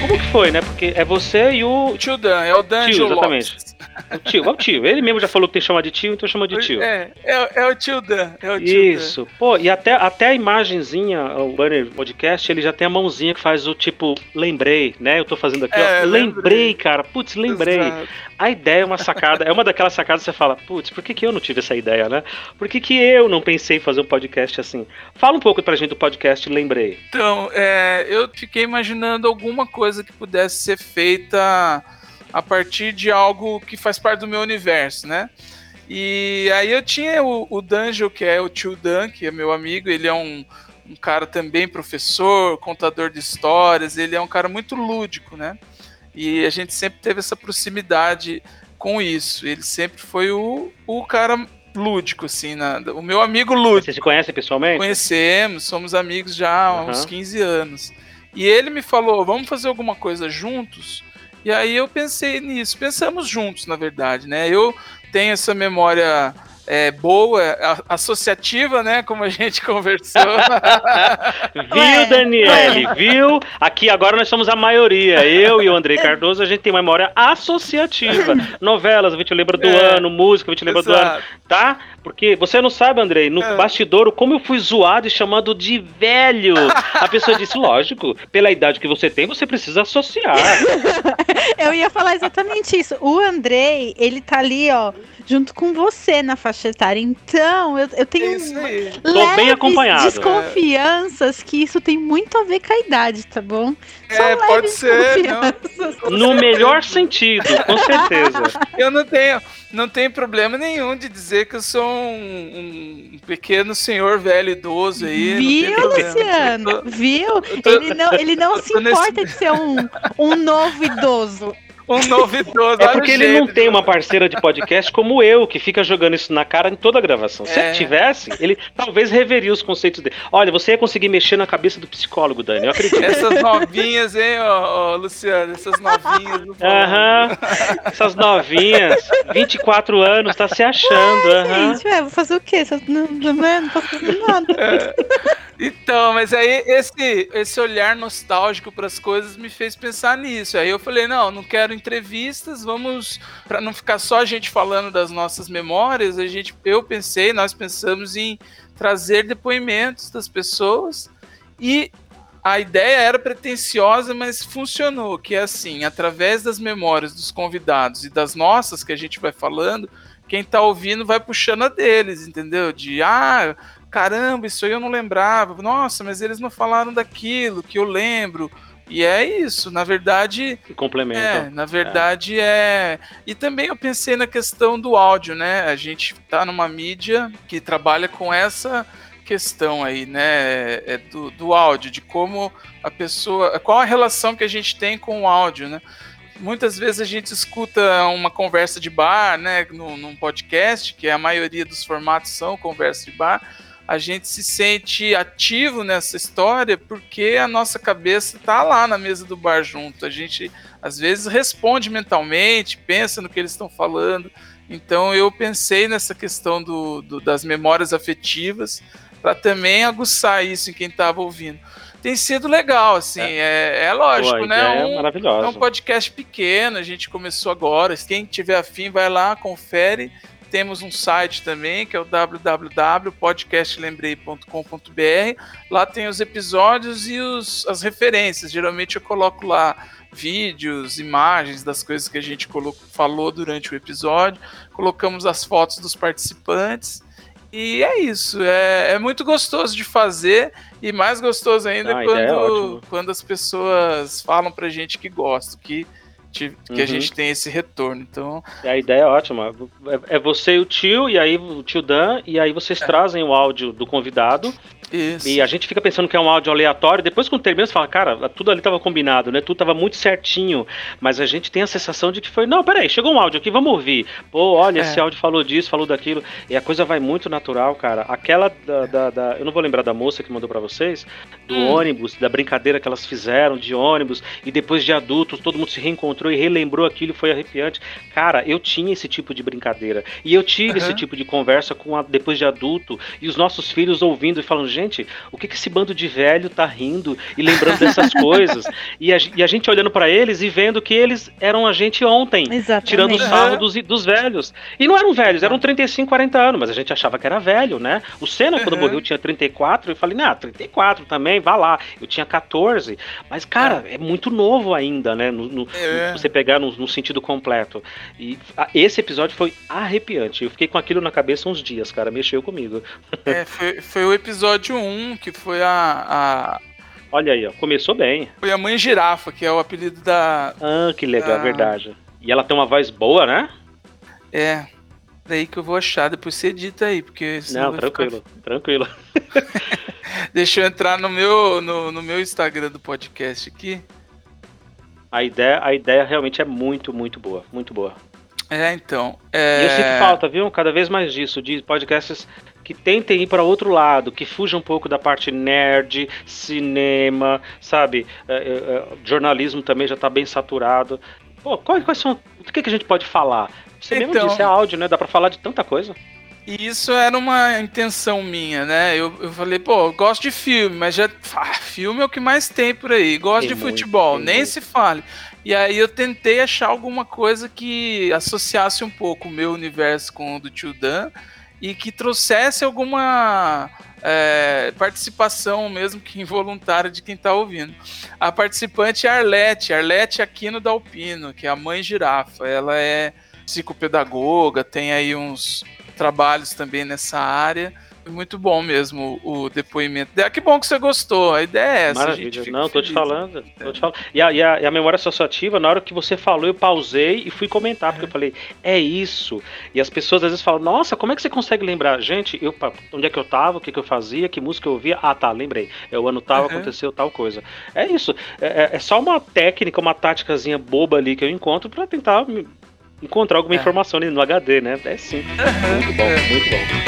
Como que foi, né? Porque é você e o. Tio Dan, é o Dan Tio, exatamente. O tio, é o tio. Ele mesmo já falou que tem que chamar de tio, então chama de tio. É, é, é o tio Dan. É o tio Isso. Dan. Pô, e até, até a imagenzinha, o banner podcast, ele já tem a mãozinha que faz o tipo, lembrei, né? Eu tô fazendo aqui, É, ó. Lembrei, lembrei. cara. Putz, lembrei. Exato. A ideia é uma sacada, é uma daquelas sacadas que você fala, putz, por que, que eu não tive essa ideia, né? Por que, que eu não pensei em fazer um podcast assim? Fala um pouco pra gente do podcast Lembrei. Então, é, eu fiquei imaginando alguma coisa que pudesse ser feita a partir de algo que faz parte do meu universo, né? E aí eu tinha o, o Danjo, que é o tio Dan, que é meu amigo, ele é um, um cara também professor, contador de histórias, ele é um cara muito lúdico, né? E a gente sempre teve essa proximidade com isso. Ele sempre foi o, o cara lúdico, assim, na, o meu amigo lúdico. Vocês se conhecem pessoalmente? Conhecemos, somos amigos já há uns Aham. 15 anos. E ele me falou: vamos fazer alguma coisa juntos? E aí eu pensei nisso. Pensamos juntos, na verdade, né? Eu tenho essa memória é, boa, associativa, né? Como a gente conversou. Viu, Daniele? Viu? Aqui agora nós somos a maioria. Eu e o Andrei Cardoso, a gente tem uma memória associativa. Novelas, a gente lembra do É, ano, música, a gente lembra do ano, Exato. tá? Porque você não sabe, Andrei, no É. bastidor, como eu fui zoado e chamado de velho. A pessoa disse, lógico, pela idade que você tem, você precisa associar. Eu ia falar exatamente isso. O Andrei, ele tá ali, ó, junto com você na faixa etária. Então, eu, eu tenho Isso aí. Tô bem leves acompanhado. desconfianças que isso tem muito a ver com a idade, tá bom? Só É, pode ser. Não, desconfianças. com No melhor sentido, com certeza. Eu não tenho, não tenho problema nenhum de dizer que eu sou um, um pequeno senhor velho idoso aí. tem Viu. Luciano? Tô- Viu? tô- Ele não, ele não se tô nesse- importa de ser um, um novo idoso. Um novo idoso. É porque ele não tem uma parceira de podcast como eu, que fica jogando isso na cara em toda a gravação. Se É. ele tivesse, ele talvez reveria os conceitos dele. Olha, você ia conseguir mexer na cabeça do psicólogo, Dani, eu acredito. Essas novinhas, hein, ó, ó, Luciano? Essas novinhas. Aham, essas novinhas, 24 anos, tá se achando. aham. Gente, ué, vou fazer o quê? Não, não, não posso fazer nada. Então, mas aí esse, esse olhar nostálgico para as coisas me fez pensar nisso. Aí eu falei, não, não quero entrevistas, vamos para não ficar só a gente falando das nossas memórias, a gente eu pensei, nós pensamos em trazer depoimentos das pessoas e a ideia era pretensiosa, mas funcionou, que é assim, através das memórias dos convidados e das nossas que a gente vai falando, quem tá ouvindo vai puxando a deles, entendeu? De ah, caramba, isso aí eu não lembrava. Nossa, mas eles não falaram daquilo que eu lembro. E é isso, na verdade, E complementa. é, na verdade é. E também eu pensei na questão do áudio, né? A gente tá numa mídia que trabalha com essa questão aí, né? É do, do áudio, de como a pessoa. Qual a relação que a gente tem com o áudio, né? Muitas vezes a gente escuta uma conversa de bar, né? Num, num podcast, que a maioria dos formatos são conversa de bar. A gente se sente ativo nessa história porque a nossa cabeça tá lá na mesa do bar junto. A gente às vezes responde mentalmente, pensa no que eles estão falando. Então eu pensei nessa questão do, do- das memórias afetivas para também aguçar isso em quem estava ouvindo. Tem sido legal, assim, é, é Pô, lógico, né? é Um, é um podcast pequeno, a gente começou agora. Quem tiver afim, vai lá, confere. Temos um site também, que é o www.podcastlembrei.com.br. Lá tem os episódios e os, as referências. Geralmente eu coloco lá vídeos, imagens das coisas que a gente colo- falou durante o episódio. Colocamos as fotos dos participantes. E é isso. É, é muito gostoso de fazer. E mais gostoso ainda Ah, é quando, ótima. quando as pessoas falam pra gente que gostam, que, que Uhum. a gente tem esse retorno. Então, A ideia é ótima. É é você e o tio, e aí o tio Dan, e aí vocês trazem o áudio do convidado. Isso. E a gente fica pensando que é um áudio aleatório. Depois, quando termina, você fala, cara, tudo ali tava combinado, né? Tudo tava muito certinho. Mas a gente tem a sensação de que foi, não, peraí, chegou um áudio aqui, vamos ouvir. Pô, olha, É. esse áudio falou disso, falou daquilo. E a coisa vai muito natural, cara. Aquela da. da- da- eu não vou lembrar da moça que mandou pra vocês, do Hum. ônibus, da brincadeira que elas fizeram de ônibus, e depois de adultos, todo mundo se reencontrou e relembrou aquilo, foi arrepiante. Cara, eu tinha esse tipo de brincadeira. E eu tive esse Aham. tipo de conversa com a- depois de adulto, e os nossos filhos ouvindo e falando, gente, gente, o que, que esse bando de velho tá rindo e lembrando dessas coisas? E a, e a gente olhando para eles e vendo que eles eram a gente ontem, Exatamente. tirando o sarro dos, dos velhos. E não eram velhos, eram 35, 40 anos, mas a gente achava que era velho, né? O Senna, quando Uhum. morreu, tinha 34, eu falei, nah, 34 também, vá lá. Eu tinha 14. Mas, cara, é, muito novo ainda, né? No, no- É. no- você pegar no, no sentido completo. E a- esse episódio foi arrepiante. Eu fiquei com aquilo na cabeça uns dias, cara. Mexeu comigo. É, foi, foi o episódio 1, que foi a, a, Olha aí, ó. Começou bem. foi a mãe girafa, que é o apelido da. Ah, que legal, Ah. verdade. E ela tem uma voz boa, né? É. Daí que eu vou achar, depois você edita aí, porque Não, vai ficar- tranquilo, tranquilo. Deixa eu entrar no meu, no, no meu Instagram do podcast aqui. A ideia, a ideia realmente é muito, muito boa. Muito boa. É, então. E É... eu sinto falta, viu? Cada vez mais disso, de podcasts que tentem ir para outro lado, que fujam um pouco da parte nerd, cinema, sabe? É, é, é, jornalismo também já está bem saturado. Pô, quais, quais são. O que, que a gente pode falar? Você mesmo Então. disse, é áudio, né? Dá para falar de tanta coisa. E isso era uma intenção minha, né? Eu, eu falei, pô, eu gosto de filme, mas já. Ah, filme é o que mais tem por aí. Gosto Tem de muito, futebol, nem muito. se fale. E aí eu tentei achar alguma coisa que associasse um pouco o meu universo com o do Tio Dan e que trouxesse alguma é, participação, mesmo que involuntária, de quem tá ouvindo. A participante é Arlete, Arlete Aquino Dalpino, que é a mãe girafa. Ela é psicopedagoga, tem aí uns trabalhos também nessa área. Muito bom mesmo o, depoimento dela. Que bom que você gostou. A ideia é essa. Maravilha. Não, tô te falando. Tô te falando. E, a, e, a, e a memória associativa, na hora que você falou, eu pausei e fui comentar, porque eu falei, é isso. E as pessoas às vezes falam, nossa, como é que você consegue lembrar? Gente, eu, onde é que eu tava, o que, que eu fazia, que música eu ouvia? Ah, tá, lembrei. É o ano tal, Uhum. aconteceu tal coisa. É isso. É, é- é só uma técnica, uma táticazinha boba ali que eu encontro pra tentar me- encontrar alguma É. informação ali no HD, né? É sim. Muito bom, muito bom.